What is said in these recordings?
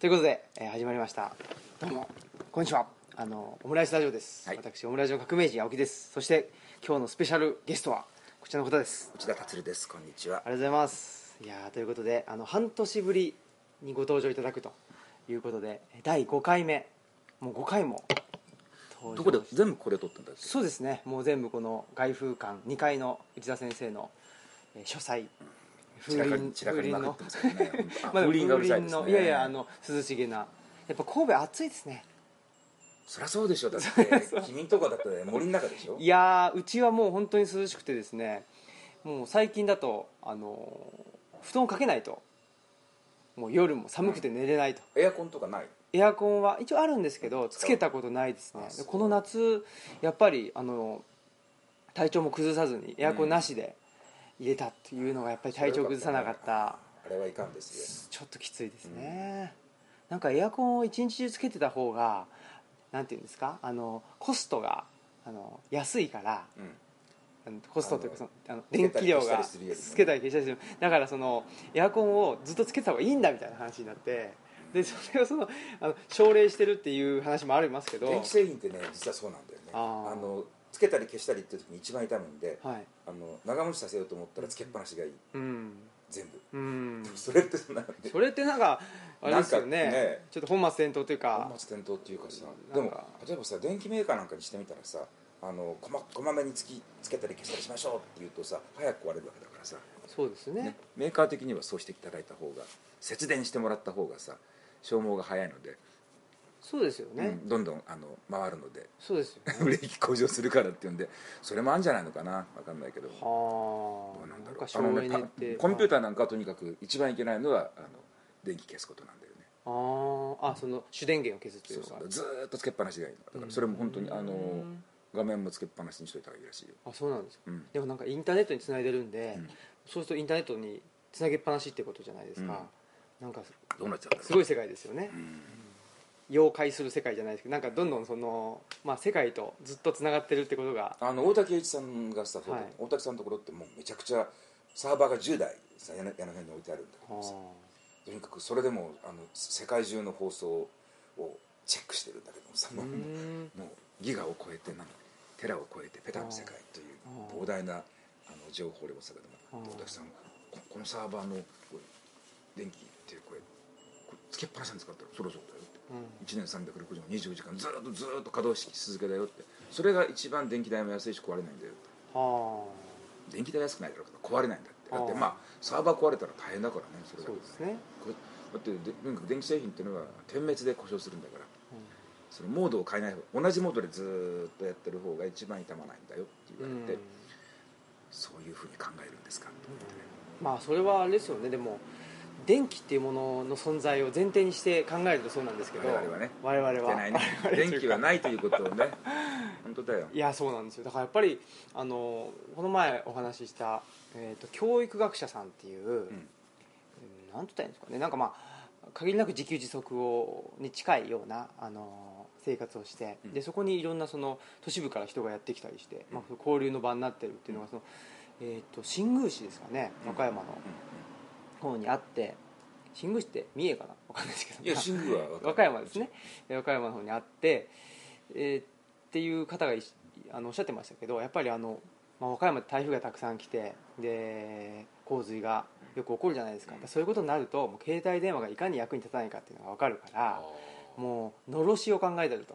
ということで、えー始まりました。どうもこんにちは。あのオムライスラジオです、はい。私オムライスの革命児青木です。そして今日のスペシャルゲストはこちらの方です。内田達です。こんにちは。ありがとうございます。いやーということであの半年ぶりにご登場いただくということで第5回目もう5回もどこで全部これ撮ったんだそうですね。もう全部この外風館2階の内田先生の、えー書斎かり散らかりまくってますけどね。本当。あまあでも風鈴がうるさいですね。風鈴のいやいやあの涼しげな。やっぱ神戸暑いですね。そりゃそうでしょだって 君んとこだって森の中でしょ？いやーうちはもう本当に涼しくてですね。もう最近だとあのー布団をかけないと。もう夜も寒くて寝れないと、エアコンとかない？エアコンは一応あるんですけどつけたことないですね。この夏やっぱりあの体調も崩さずにエアコンなしで入れたっていうのがやっぱり体調崩さなかった。あれはいかんですちょっときついですね、なんかエアコンを一日中つけてた方がなんていうんですか？あのコストがあの安いからよ、うん。コストというかそのあの電気量がつけたり消したりするだからそのエアコンをずっとつけてた方がいいんだみたいな話になって。でそれをそのあの奨励してるっていう話もありますけど。電気製品ってね実はそうなんだよね。あー。のつけたり消したりっていう時に一番痛むんではい。あの長持ちさせようと思ったらつけっぱなしがいい。うん。全部。うん。それってなんで。それってなんかあれですよね。ね。ちょっと本末転倒というか。本末転倒っていうかさでも例えばさ電機メーカーなんかにしてみたらさあのこまこまめにつきつけたり消したりしましょうって言うとさ早く壊れるわけだからさ、そうですね。ね、メーカー的にはそうしていただいた方が節電してもらった方がさ消耗が早いので、そうですよね、うんどんどんあの回るので。そうですよね。ブレーキ向上するからっていうんでそれもあるんじゃないのかな？分かんないけど。はどあうなんだろう。あのねコンピューターなんかはとにかく一番いけないのはあの電気消すことなんだよね。あー。あその主電源を消すといそううか。そうずーっとつけっぱなしがいいの。だからそれも本当にあのうん。画面もつけっぱなしにしといた方がいいらしいよ、あそうなんですか。うん。でもなんかインターネットにつないでるんで、うん。そうするとインターネットにつなげっぱなしってことじゃないですか、なんかどうなっちゃうんだろう。すごい世界ですよね、うん妖怪する世界じゃないですけどなんかどんどんその、まあ、世界とずっとつながってるってことがあの大竹栄一さんがさ、はい。大竹さんのところってもうめちゃくちゃサーバーが10台さ屋根屋に置いてあるんだけどさとにかくそれでもあの世界中の放送をチェックしてるんだけどもさうもうギガを超えてなんテラを超えてペタの世界という膨大なあの情報量をさけども大竹さんここのサーバーの電気ってこれこれつけっぱなしに使ったらそろそろ。だよ1年360 24時間ずっとずっと稼働し続けだよって。それが一番電気代も安いし壊れないんだよは電気代安くないだろうけど壊れないんだって。だってまあサーバー壊れたら大変だからねそれだけあそうですね、だってでとにかく電気製品っていうのは点滅で故障するんだから。そのモードを変えない方同じモードでずーっとやってる方が一番傷まないんだよってうん言われて、そういうふうに考えるんですかと思ってね。まあそれはあれですよね。でも電気っていうものの存在を前提にして考えるとそうなんですけど我々はね我々は。ね。電気はないということをね 本当だよ。いやそうなんですよ。だからやっぱりあのこの前お話しした、えー、と教育学者さんっていう、うん。なんて言ったらいいんですかね。なんかまあ限りなく自給自足をに近いようなあの生活をして、うん。でそこにいろんなその都市部から人がやってきたりして、まあ、交流の場になってるっていうのがその、えー、と新宮市ですかね。和歌山の方にあって新宮市って三重かな？わかんないですけど。いや新宮は和歌山ですね。で和歌山の方にあって、えーっていう方がいあのおっしゃってましたけどやっぱりあの、まあ、和歌山って台風がたくさん来てで洪水がよく起こるじゃないですか、そういうことになるともう携帯電話がいかに役に立たないかっていうのが分かるからもうのろしを考えてると。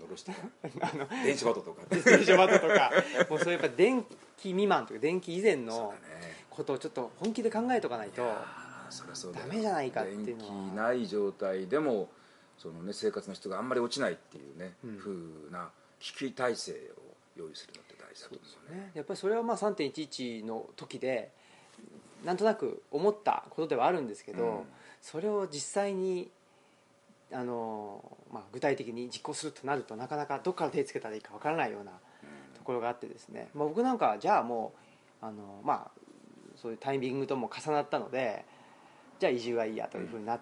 のろして あの 電子バトとか。ね 電車バトとか。もうそういうやっぱ電気未満というか電気以前そうのだねことをちょっと本気で考えとかないとダメじゃないかっていうのは。電気ない状態でもその、ね、生活の質があんまり落ちないっていうね、うん。ふうな危機体制を用意するのって大事だと思うよねね、やっぱりそれはまあ3.11の時でなんとなく思ったことではあるんですけど、うん。それを実際にあの、まあ、具体的に実行するとなるとなかなかどこから手つけたらいいかわからないようなところがあってですね、まあ、僕なんかはじゃあもうあの、まあ、そういうタイミングとも重なったのでじゃあ移住はいいやというふうにな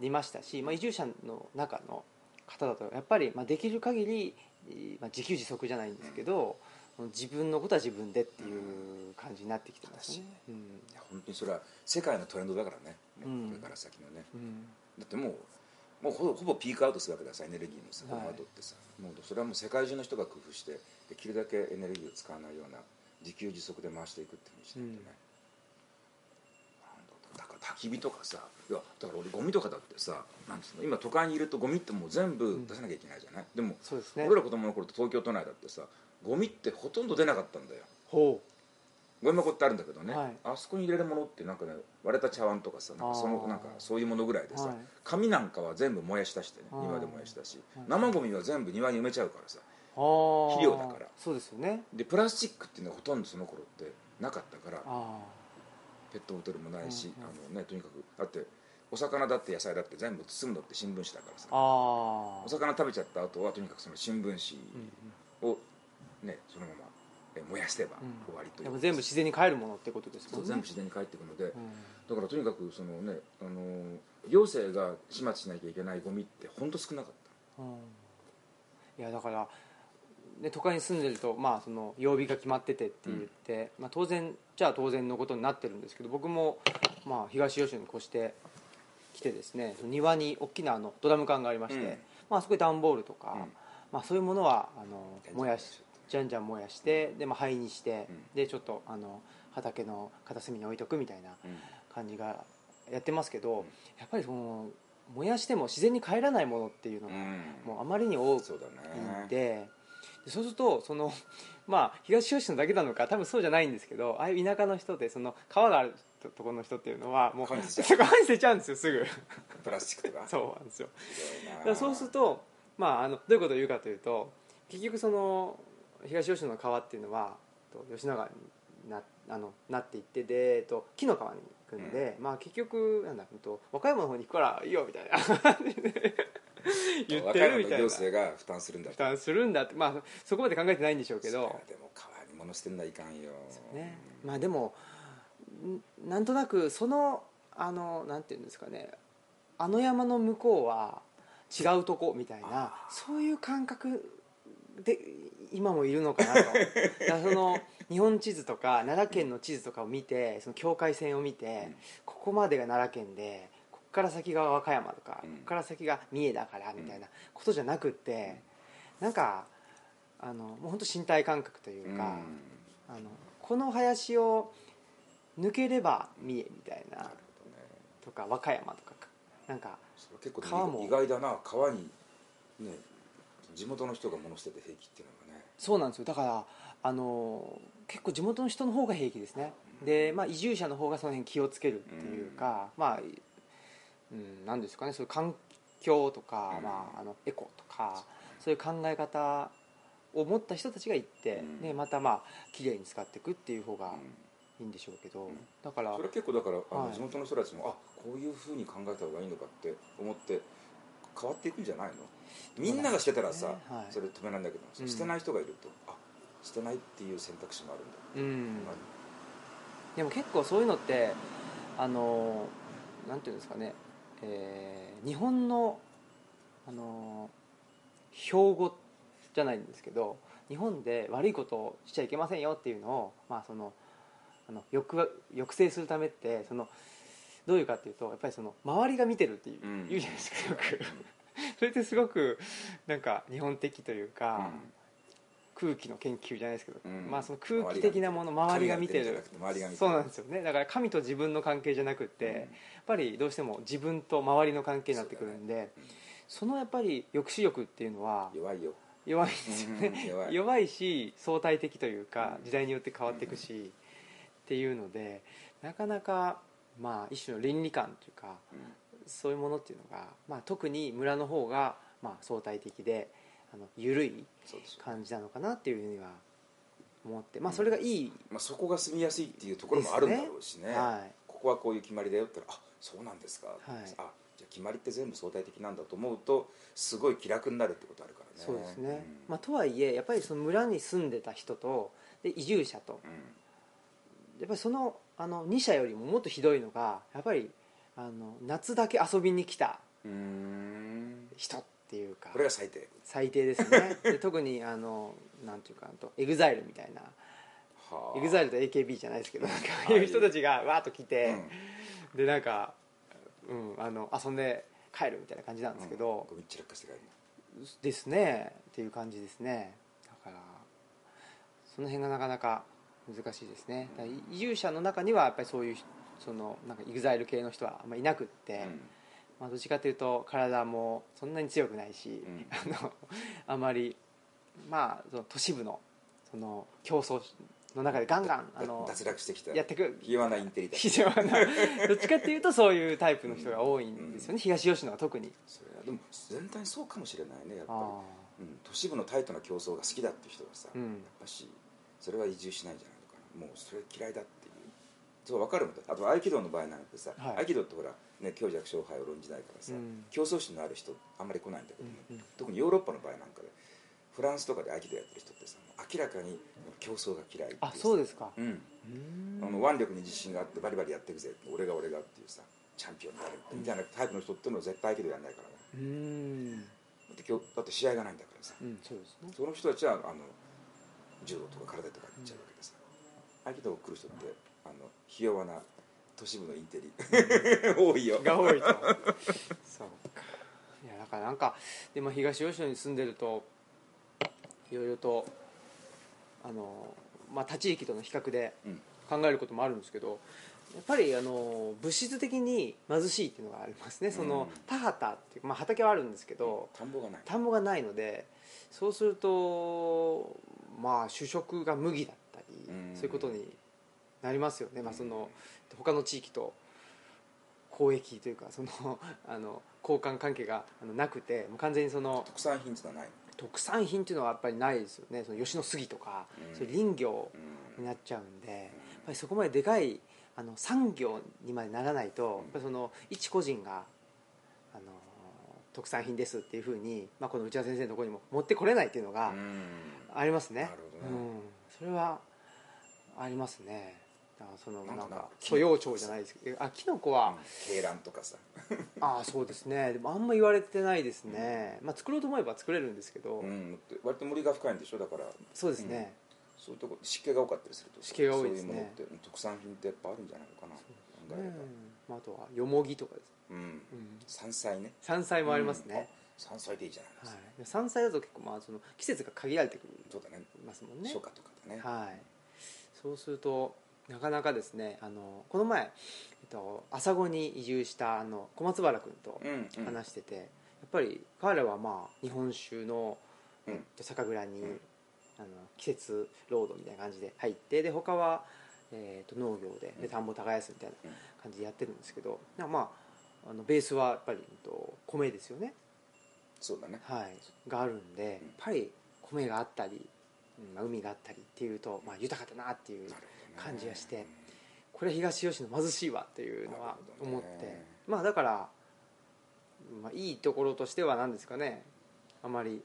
りましたし、まあ、移住者の中の方だとやっぱりまあできる限り、まあ、自給自足じゃないんですけど、自分のことは自分でっていう感じになってきてますね、うんいや本当にそれは世界のトレンドだからね、うん。これから先のね。うん。だってもうもうほぼほぼピークアウトするわけださエネルギーのさい。の後ってさ、もうそれはもう世界中の人が工夫してできるだけエネルギーを使わないような自給自足で回していくっていうふうにしないとね、焚き火とかさいやだから俺ゴミとかだってさなんつうの今都会にいるとゴミってもう全部出さなきゃいけないじゃない、でもそうですね。俺ら子供の頃って東京都内だってさゴミってほとんど出なかったんだよ。ほゴミ箱ってあるんだけどね、はい。あそこに入れるものってなんかね割れた茶碗とかさなんかそのあー。なんかそういうものぐらいでさ、はい。紙なんかは全部燃やし出してねあー。庭で燃やし出し、はい。生ゴミは全部庭に埋めちゃうからさ肥料だから。そうですよね。でプラスチックっていうのはほとんどその頃ってなかったからあペットボトルもないし、うんうん。あのねとにかくだってお魚だって野菜だって全部包むのって新聞紙だからさ。お魚食べちゃった後はとにかくその新聞紙うんをねそのままえ燃やしてばうん。終わりという。でも全部自然に帰るものってことですそもね。うん全部自然に帰っていくので、うん。だからとにかくそのねあの行政が始末しなきゃいけないゴミって本当少なかっうん。いやだから、ね、都会に住んでると、まあ、その曜日が決まっててって言って、まあ、当然じゃあ当然のことになってるんですけど僕も、まあ、東吉野に越してきてですね庭に大きなあのドラム缶がありまして、うん。まあそこに段ボールとか、うん。まあ、そういうものはあのた燃やしじゃんじゃん燃やしてで、まあ、灰にして、うん。でちょっとあの畑の片隅に置いとくみたいなうん感じがやってますけど、やっぱりその燃やしても自然に帰らないものっていうのが、うん。もうあまりに多くそうだいね。んででそうするとその まあ東吉野だけなのか多分そうじゃないんですけどああいう田舎の人でその川があるとところの人っていうのはもう川に捨てちゃうんですよすぐ。プラスチックとかそうなんですよ。だからそうすると、まあ、あのどういうことを言うかというと結局その東吉野の川っていうのはと吉野川になあのなっていってで、と、木の川に行くんで、まあ、結局なんだうんと和歌山の方に行くからいいよみたいな言ってるみたいな。の行政が負担するんだ負担するんだって、まあ、そこまで考えてないんでしょうけど。でも川に物捨てんないかんよ。ね。まあでもんなんとなくそのあのなんていうんですかね。あの山の向こうは違うとこみたいなそういう感覚で今もいるのかなと。その日本地図とか奈良県の地図とかを見てその境界線を見て、うん。ここまでが奈良県でから先が和歌山とか、うん。ここから先が三重だからみたいなことじゃなくって、なんかあのもう本当身体感覚というか、うん。あのこの林を抜ければ三重みたいなとか和歌山とかなんか川も。意外だな。川にね地元の人が物捨てて平気っていうのがね。そうなんですよ。だからあの結構地元の人の方が平気ですね。で、まあ、移住者の方がその辺気をつけるっていうか、まあ、うん、なんですかねそういう環境とか、うん。まあ、あのエコとかそういう考え方を持った人たちが行って、うん。でまたまあ綺麗に使っていくっていう方がうんいいんでしょうけど、ん。だからそれ結構だからあのはい。地元の人たちもあこういうふうに考えた方がいいのかって思って変わっていくんじゃないの？みんながしてたらさ、ね。はい。それ止めないんだけど、うん。捨てない人がいるとあ捨てないっていう選択肢もあるんだ、うん。でも結構そういうのってあのなんていうんですかね、えー日本のあの標語じゃないんですけど日本で悪いことをしちゃいけませんよっていうのを、まあ、そのあの抑抑制するためってそのどういうかっていうとやっぱりその周りが見てるっていう,、うん。言うじゃないですかよく。それってすごくなんか日本的というか、空気の研究じゃないですけど、うん。まあその空気的なもの周りが見てる。そうなんですよね。だから神と自分の関係じゃなくって、うん。やっぱりどうしても自分と周りの関係になってくるんでそ,、うんのやっぱり抑止力っていうのは弱いよ。弱いんですよね、うん弱い。弱いし相対的というかうん。時代によって変わっていくし、っていうのでなかなかまあ一種の倫理観というかうん。そういうものっていうのが、まあ、特に村の方がまあ相対的であの緩い感じなのかなっていうふうには思って、まあ、それがいい、まあ、そこが住みやすいっていうところもあるんだろうしね。はい。ここはこういう決まりだよって言ったらあそうなんですか、い。あじゃあ決まりって全部相対的なんだと思うとすごい気楽になるってことあるからね。そうですね、ん。まあ、とはいえやっぱりその村に住んでた人とで移住者とやっぱりそのあの2社よりももっとひどいのがやっぱりあの夏だけ遊びに来たうんうん。人っていうか。これが最低。最低ですね。で特にあのなんていうかあとエグザイルみたいな。はあ。エグザイルと AKB じゃないですけどなんかいいう人たちがわーっと来て、うん。でなんか、うん、あの遊んで帰るみたいな感じなんですけど、ゴミ散らかして帰るですね。っていう感じですね。だからその辺がなかなか難しいですね。移住者の中にはやっぱりそういうそのなんか EXILE 系の人はあんまりいなくって、まあ、どっちかというと体もそんなに強くないし、ん。あのあまりまあその都市部のその競争の中でガンガンあの脱落してきた。やってくひ弱なインテリだ非常な。どっちかっていうとそういうタイプの人が多いんですよね、東吉野は特に。それは。でも全体にそうかもしれないねやっぱあり、うん、都市部のタイトな競争が好きだっていう人がさ、うん。やっぱしそれは移住しないんじゃないのか。なもうそれ嫌いだっていうそう分かるもんだ。あと合気道の場合なんてさ、はい。合気道ってほら、ね、強弱勝敗を論じないからさ、うん。競争心のある人あんまり来ないんだけども、うんうん。特にヨーロッパの場合なんかでフランスとかで合気道やってる人ってさ明らかに競争が嫌いあそうですか。うん。うーん。あの腕力に自信があってバリバリやっていくぜ俺が俺がっていうさチャンピオンになるみたいなタイプの人っていうのは絶対合気道やんないからね。うーん。だって今日だって試合がないんだからさ。うんそうですね。その人たちはあの柔道とか空手とか行っちゃうわけでさ。合気道来る人ってあのひ弱な都市部のインテリ。多いよ。が多いと。そうか。いやだからなんかで、まあ、東吉野に住んでるといろいろとあの、まあ、他地域との比較でうん。考えることもあるんですけどやっぱりあの物質的に貧しいっていうのがありますね。そのうん田畑っていう、まあ、畑はあるんですけど、田んぼがない。田んぼがないのでそうするとまあ主食が麦だったり、うん。そういうことになりますよね、まあ、その他の地域と交易というかその あの交換関係がなくてもう完全にその特産品ってのはない？特産品っていうのはやっぱりないですよね。その吉野杉とか、うん。そういう林業うんになっちゃうんで、やっぱりそこまででかいあの産業にまでならないと、やっぱりその一個人があの特産品ですっていうふうに、まあ、この内田先生のところにも持ってこれないっていうのがうん。ありますね、なるほどね。うん、それはありますねそのなんんか素養鳥じゃないですけどあキノコは、鶏卵とかさ。ああそうですね。でもあんま言われてないですね、まあ、作ろうと思えば作れるんですけど、うん割と森が深いんでしょ？だから。そうですね、そういうとこ湿気が多かったりすると。湿気が多いですね。そういうものって特産品ってやっぱあるんじゃないのかな。考えれば。うんまあ、あとはよもぎとかです、うん。うん、山菜ね。山菜もありますね、山菜でいいじゃないですか、はい、山菜だと結構まあその季節が限られてくる。そうだね。ますもんね。初夏とかでね、はい。そうするとなかなかですねあのこの前、えっと、朝子に移住したあの小松原君とうんうん。話してて、やっぱり彼はまあ日本酒の、うん。えっと酒蔵に、うん。あの季節労働みたいな感じで入ってで他は、えっと農業でで田んぼ耕すみたいなうん。感じでやってるんですけど、まああのベースはやっぱり、えっと、米ですよね。そうだね。はい、があるんで、やっぱり米があったり、うんまあ、海があったりっていうと、まあ、豊かだなっていうなるほど。ね感じがしてこれは東吉野貧しいわっていうのは思って、まあだから、まあ、いいところとしては何ですかね。あまり、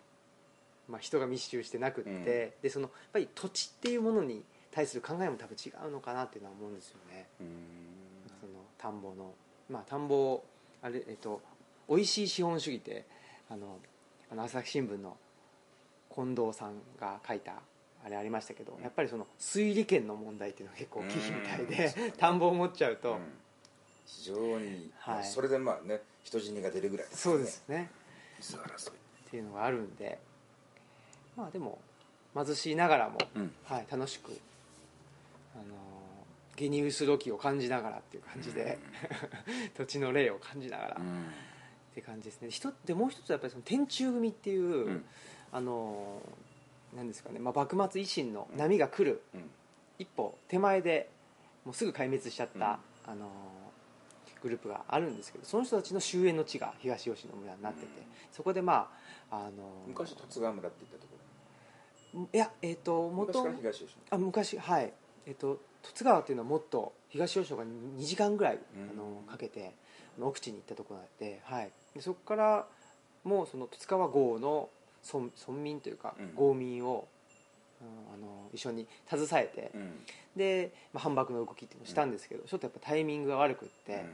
まあ、人が密集してなくって、うん。でそのやっぱり土地っていうものに対する考えも多分違うのかなっていうのは思うんですよね。うん。その田んぼの。まあ田んぼあれえっと美味しい資本主義ってあのあの朝日新聞の近藤さんが書いたあれありましたけど、やっぱりその水利権の問題っていうのが結構大きいみたいで、田んぼを持っちゃうと、うん。非常に、はい。それでまあね人死にが出るぐらいそうですね。水争い。っていうのがあるんでまあでも貧しいながらも、うん。はい、楽しくあのゲニウスロキを感じながらっていう感じで、土地の霊を感じながら、うん。って感じですね。でもう一つはやっぱりその天中組っていう、うん。あのなんですかね、まあ、幕末維新の波が来るうん。一歩手前でもうすぐ壊滅しちゃった、あのグループがあるんですけどその人たちの終焉の地が東吉野村になってて、うん。そこでまああの昔十津川村って言ったとこいやえっ、とろ昔元から東吉あ昔はい。えっ、と十津川っていうのはもっと東吉野が2時間ぐらい、うん。あのかけて奥地に行ったところで,、はい、でそこからもうその十津川郷の村村民というか、うん。郷民を、うんあの一緒に携えて、で、まあ、反駁の動きっていうのをしたんですけど、ちょっとやっぱタイミングが悪くって、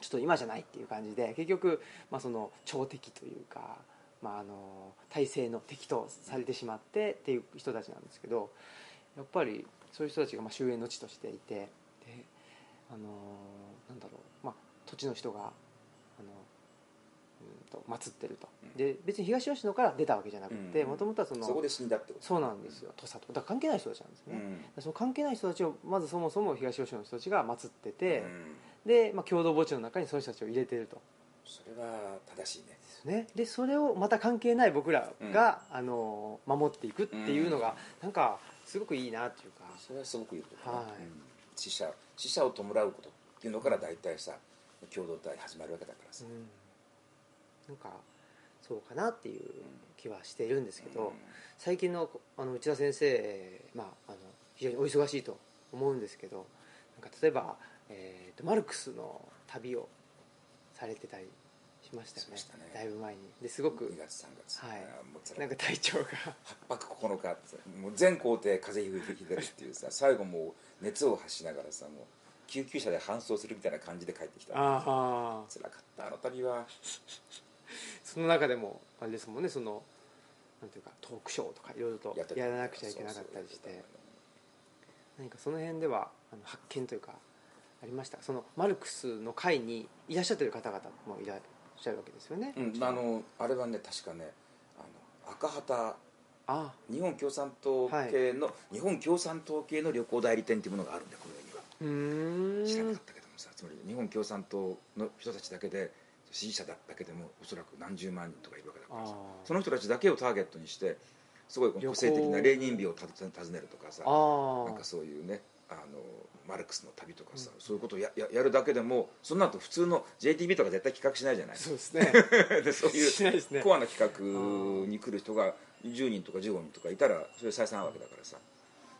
ちょっと今じゃないっていう感じで結局、まあ、その朝敵というか、まあ、あの体制の敵とされてしまってっていう人たちなんですけどやっぱりそういう人たちがまあ終焉の地としていてであのなんだろう、まあ、土地の人が祀ってると、うんで別に東吉野から出たわけじゃなくてうんもともとはそのそこで死んだってこと？そうなんですよ。土佐と。だから関係ない人たちなんですね、うん。その関係ない人たちをまずそもそも東吉野の人たちが祀ってて、うん。で、まあ、共同墓地の中にその人たちを入れてると。それは正しいね。ですね。でそれをまた関係ない僕らが、あの守っていくっていうのが、なんかすごくいいなっていうか。それはすごくいいことはい。うん。死者死者を弔うことっていうのから大体さ共同体始まるわけだからさ。うんなんかそうかなっていう気はしているんですけど、うん。最近のあの内田先生、まあ、あの非常にお忙しいと思うんですけどなんか例えば、えーとマルクスの旅をされてたりしましたよね。ね。だいぶ前に。ですごく2月3月。はい。なんか体調が。8泊9日ってさもう全工程風邪ひいてるっていうさ最後もう熱を発しながらさもう救急車で搬送するみたいな感じで帰ってきたああ辛かったあの旅は その中でもあれですもんねそのなんていうかトークショーとかいろいろとやらなくちゃいけなかったりして。何かその辺ではあの発見というかありました。そのマルクスの会にいらっしゃってる方々もいらっしゃるわけですよね、うんあのあれはね確かねあの赤旗。あ。日本共産党系の、日本共産党系の旅行代理店っていうものがあるんだよこの世には。うーん。知らなかったけどもさつまり日本共産党の人たちだけで支持者だけでもおそらく何十万人とかいるわけだからさ。その人たちだけをターゲットにしてすごい個性的なレーニン日をた訪ねるとかさあなんかそういうねあのマルクスの旅とかさ、そういうことをやややるだけでもその後普通の JTB とか絶対企画しないじゃない。そうですね。でそういうコアな企画に来る人が10人とか15人とかいたらそれ採算なわけだからさ。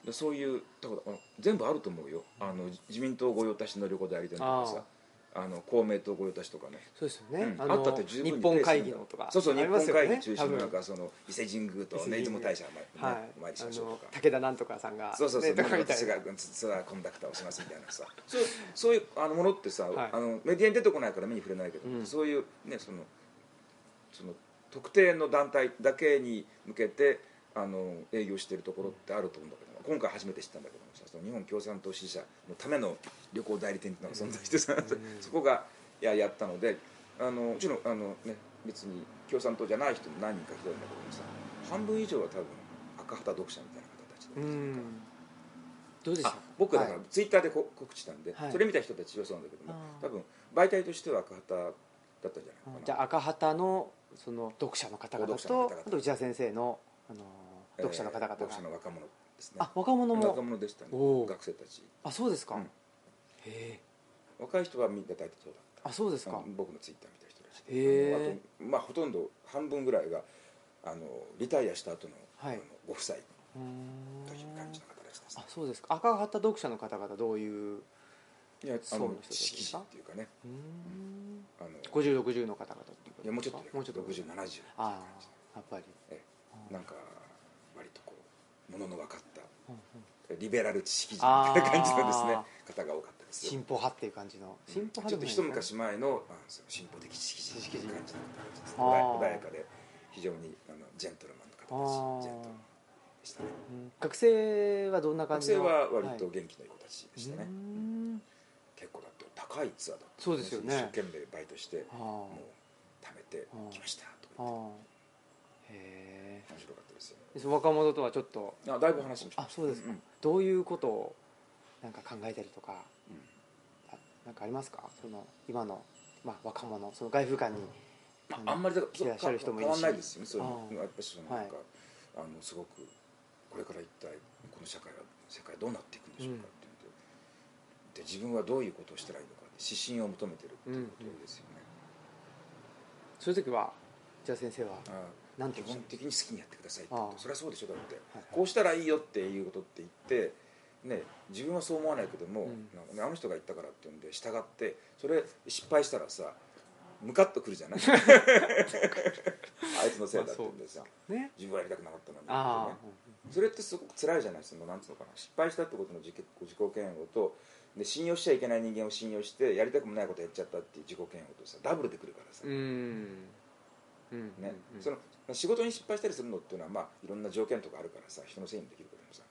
でそういうだからあ全部あると思うよ。あの自民党御用達の旅行代理店とかさあの公明党御用達とかね。そうですよね、うん。あったって十分に日本会議のとかそうそう日本会議中心のなんかその伊勢神宮と出雲大社まねはい。お参りしましょうとか。武田なんとかさんがそうそうそう、ね私がツアーコンダクターをしますみたいなさ。そうそういうあのものってさ、はい。あのメディアに出てこないから目に触れないけど、うん。そういうねそのその特定の団体だけに向けてあの営業しているところってあると思うんだけど今回初めて知ったんだけどもさその日本共産党支持者のための旅行代理店っていうのが存在してさ、そこがややったのであのもちろんあの、ね、別に共産党じゃない人も何人か来てるんだけどもさ半分以上は多分赤旗読者みたいな方たちでうん。どうでした？あ僕はだからはい。ツイッターでこ告知したんで、はい。それ見た人たちはそうなんだけども多分媒体としては赤旗だったんじゃないかな。じゃあ赤旗のその読者の方々とあと内田先生のあのえー読者の方々が、読者の若者ですね。あ若者も。若者でしたね。学生たち。あそうですか、うん。へえ若い人はみんな大体そうだった。あそうですか。僕のツイッター見た人たちへー。であとまあほとんど半分ぐらいがあのリタイアした後の,、はい。あのご夫妻という感じの方たちですねあそうですか。赤旗読者の方々どういういやあのそうのですか？っていうかね。うーん。あの5060の方々ってこといやもうちょっともうちょっと。6070ああやっぱり、ええ。なんか割とこうものの分かったリベラル知識人みたいな感じのですねあ方が多かったですよ。進歩派っていう感じの。進歩派ちょっと一昔前のあその進歩的知識人っていう感じの方たちです。ね穏やかで非常にあのジェントルマンの方たちジェントルマンでしたね。うん。学生はどんな感学じの？生は割とい。元気な子たちでしたね、うーん。結構だって高いツアーだったそうですよね。一生懸命バイトしてあもう貯めてきましたとあか言って。あへ面白かったですよ。え若者とはちょっと。あだいぶ話しましたあそうですか、んん。どういうことをなんか考えたりとかうん。あなんかありますか？その今の、まあ、若者その外風館にああんまりだからいらっしゃる人もいるし。変わんないですよねそういうやっぱりそのなんか、あのすごくこれから一体この社会は世界どうなっていくんでしょうかっていうので。で自分はどういうことをしたらいいのか指針を求めてるっていうことですよね、そういう時はじゃあ先生はあーなんて基本的に好きにやってくださいってことそれはそうでしょだって、はいこうしたらいいよっていうことって言ってね、自分はそう思わないけども、うん。なんかね、あの人が言ったからっていうんで従ってそれ失敗したらさムカッとくるじゃない？あいつのせいだって言うんでさ、ね。自分はやりたくなかったのにね。それってすごく辛いじゃないそのなんつうのかな。失敗したってことの自己自己嫌悪とで信用しちゃいけない人間を信用してやりたくもないことやっちゃったっていう自己嫌悪とさダブルでくるからさ、うんうんね。うんその仕事に失敗したりするのっていうのは、まあ、いろんな条件とかあるからさ人のせいにできるけどもさ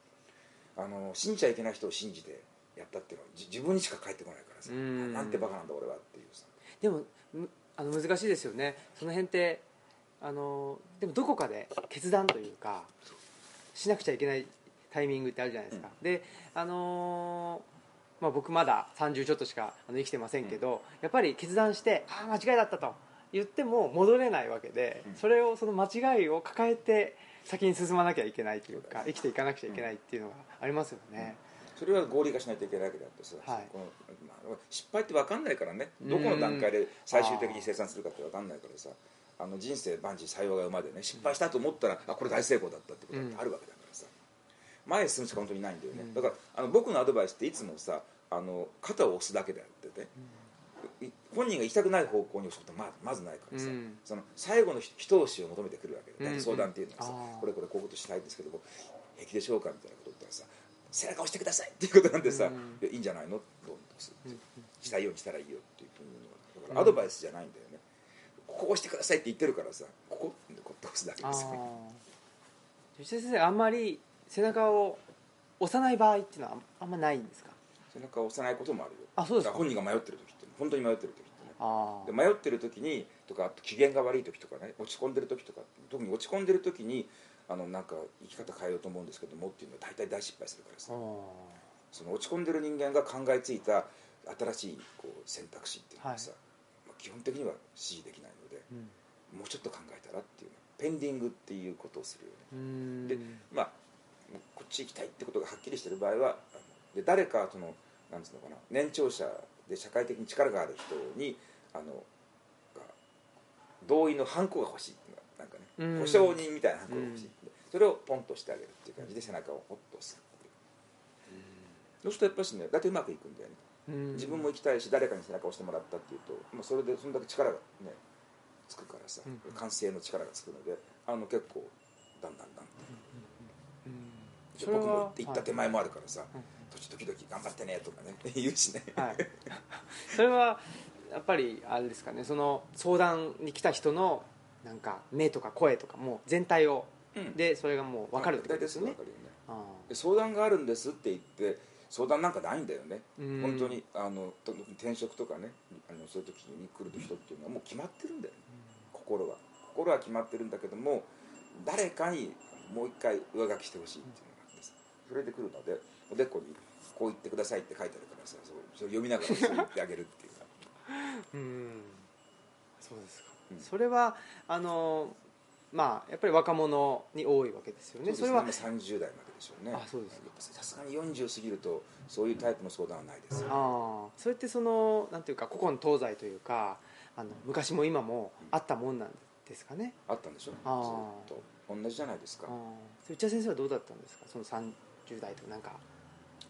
あの信じちゃいけない人を信じてやったっていうのはじ自分にしか返ってこないからさ、うん。なんてバカなんだ俺はっていうさ。でもむあの難しいですよね。その辺ってあのでもどこかで決断というかしなくちゃいけないタイミングってあるじゃないですか、であのーまあ、僕まだ30ちょっとしかあの生きてませんけど、やっぱり決断してああ間違いだったと言っても戻れないわけで、うん。それをその間違いを抱えて先に進まなきゃいけないというか生きていかなくちゃいけないっていうのがありますよね、それは合理化しないといけないわけであってさ、はいこのまあ、失敗って分かんないからね。どこの段階で最終的に生産するかって分かんないからさ。あの人生万事採用が馬でね失敗したと思ったら、あこれ大成功だったってことだってあるわけだからさ、前へ進むしか本当にないんだよね、うん。だからあの僕のアドバイスっていつもさあの肩を押すだけであってね、い本人が行きたくない方向に押すことはままずないからさ、うん。その最後の一一押しを求めてくるわけで、うん相談っていうのはさ、これこれこういうことしたいんですけど平気でしょうかみたいなこと言ったらさ背中押してくださいっていうことなんでさ、うん。いやいいんじゃないの？どう？すう？んうんしたいようにしたらいいよっていうだからアドバイスじゃないんだよね、ここ押してくださいって言ってるからさここってこう押すだけあですよ。あ吉田先生あんまり背中を押さない場合っていうのはあんまないんですか？背中を押さないこともあるよ。あそうです本人が迷ってる時本当に迷ってる時ってね。あで迷ってる時にとかあと機嫌が悪い時とかね落ち込んでる時とか特に落ち込んでる時にあのなんか生き方変えようと思うんですけどもっていうのは大体大失敗するからさ。あその落ち込んでる人間が考えついた新しいこう選択肢っていうのはさ、まあ基本的には支持できないのでうん。もうちょっと考えたらっていうペンディングっていうことをするよね。でまあこっち行きたいってことがはっきりしてる場合はで誰かそのなんつうのかな年長者で社会的に力がある人にあのが同意のハンコが欲しいなんかね、うん。保証人みたいなハンコが欲しい、それをポンとしてあげるっていう感じで背中をポッと押う。そうするとやっぱしね大体うまくいくんだよね。うん。自分も行きたいし誰かに背中を押してもらったっていうと、まあ、それでそんだけ力がねつくからさ、うん。完成の力がつくのであの結構だんだんだんだん。僕も行った手前もあるからさうん「時々頑張ってね」とかね。言うしね、はい、それはやっぱりあれですかね。その相談に来た人のなんか目とか声とかも全体をうん。でそれがもう分かるってことですよね。大体分かるよね。相談があるんですって言って相談なんかないんだよね、うん。本当にあのと転職とかねあのそういう時に来る人っていうのはもう決まってるんだよね。心は。心は決まってるんだけども誰かにもう一回上書きしてほしいっていうのがあってさそれで来るのでおでこにこう言ってくださいって書いてあるからさそれ読みながらそう言ってあげるっていうか。うん。そうですか、うん。それはあのまあやっぱり若者に多いわけですよね。それはですね。30代まででしょうね。あそうですか。さすがに40過ぎるとそういうタイプの相談はないですよ。ああ。それってそのなんていうか古今東西というかあの昔も今もあったもんなんですかね。あったんでしょずっと。同じじゃないですか。それ内田先生はどうだったんですか？その30代とかなんか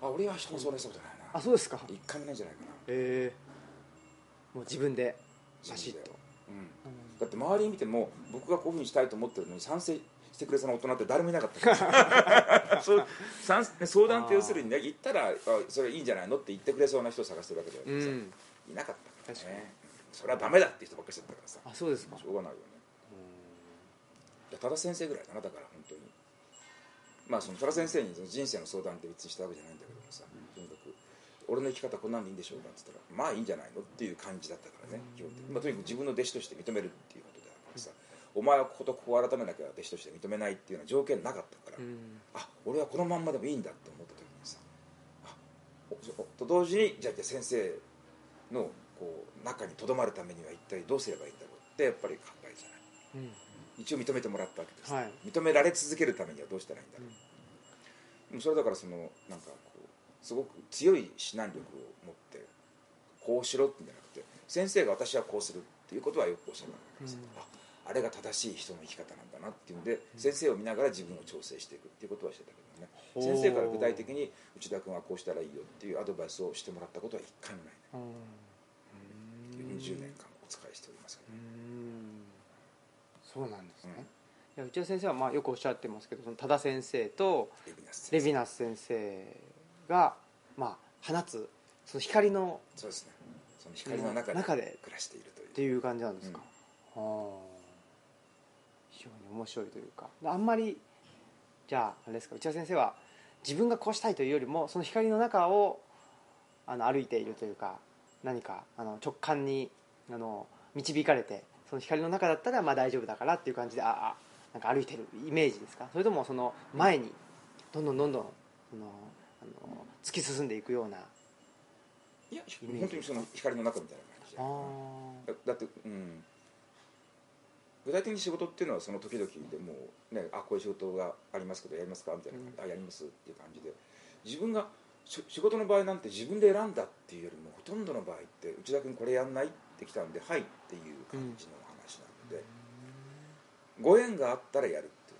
あ俺は人の相談したことないな。あそうですか。一回もないんじゃないかな。ええもう自分でバシッと、うん。だって周りに見ても僕がこういうふうにしたいと思ってるのに賛成してくれそうな大人って誰もいなかった。か らそう賛相談って要するにね言ったらあそれいいんじゃないのって言ってくれそうな人を探してるわけだようさ、んいなかったから確かに。ねそれはダメだって人ばっかりだったからさ。あそうですか。しょうがないよね。いや多田先生ぐらいだなだから本当にまあその多田先生にその人生の相談って別にしたわけじゃないんだけどもさとにかく俺の生き方こんなんでいいんでしょうか？って言ったらまあいいんじゃないの？っていう感じだったからね。基本的に、まあ、とにかく自分の弟子として認めるっていうことだからさお前はこことここを改めなきゃ弟子として認めないっていうような条件なかったから、うん。あ俺はこのまんまでもいいんだって思った時にさあと同時にじゃあ先生のこう中にとどまるためには一体どうすればいいんだろうってやっぱり考えるじゃない。うん一応認めてもらったわけです、はい。認められ続けるためにはどうしたらいいんだろう、でもそれだからそのなんかこうすごく強い指南力を持ってこうしろってんじゃなくて先生が私はこうするっていうことはよくおっしゃるわけです、うん。ああれが正しい人の生き方なんだなっていうんで、先生を見ながら自分を調整していくっていうことはしてたけどね。ほう。先生から具体的に内田君はこうしたらいいよっていうアドバイスをしてもらったことは一回もない。ねうん。40年間お仕えしておりますけうど、んそうなんですね、うん。いや内田先生はまあよくおっしゃってますけどその多田先生とレヴィナス先生が、まあ、放つその光のそうですね。その光の中で暮らしているという。っていう感じなんですか、はあ非常に面白いというか。あんまりじゃああれですか内田先生は自分がこうしたいというよりもその光の中をあの歩いているというか何かあの直感にあの導かれてその光の中だったらまあ大丈夫だからっていう感じでああなんか歩いてるイメージですか？それともその前にどんどんどんどんそのあの突き進んでいくようないや本当にその光の中みたいな感じで。あだだってうん。具体的に仕事っていうのはその時々でもうねあこういう仕事がありますけどやりますかみたいな感じで、あやりますっていう感じで。自分がし仕事の場合なんて自分で選んだっていうよりもほとんどの場合って内田君これやんないって来たんではいっていう感じの話なので、ご縁があったらやるってい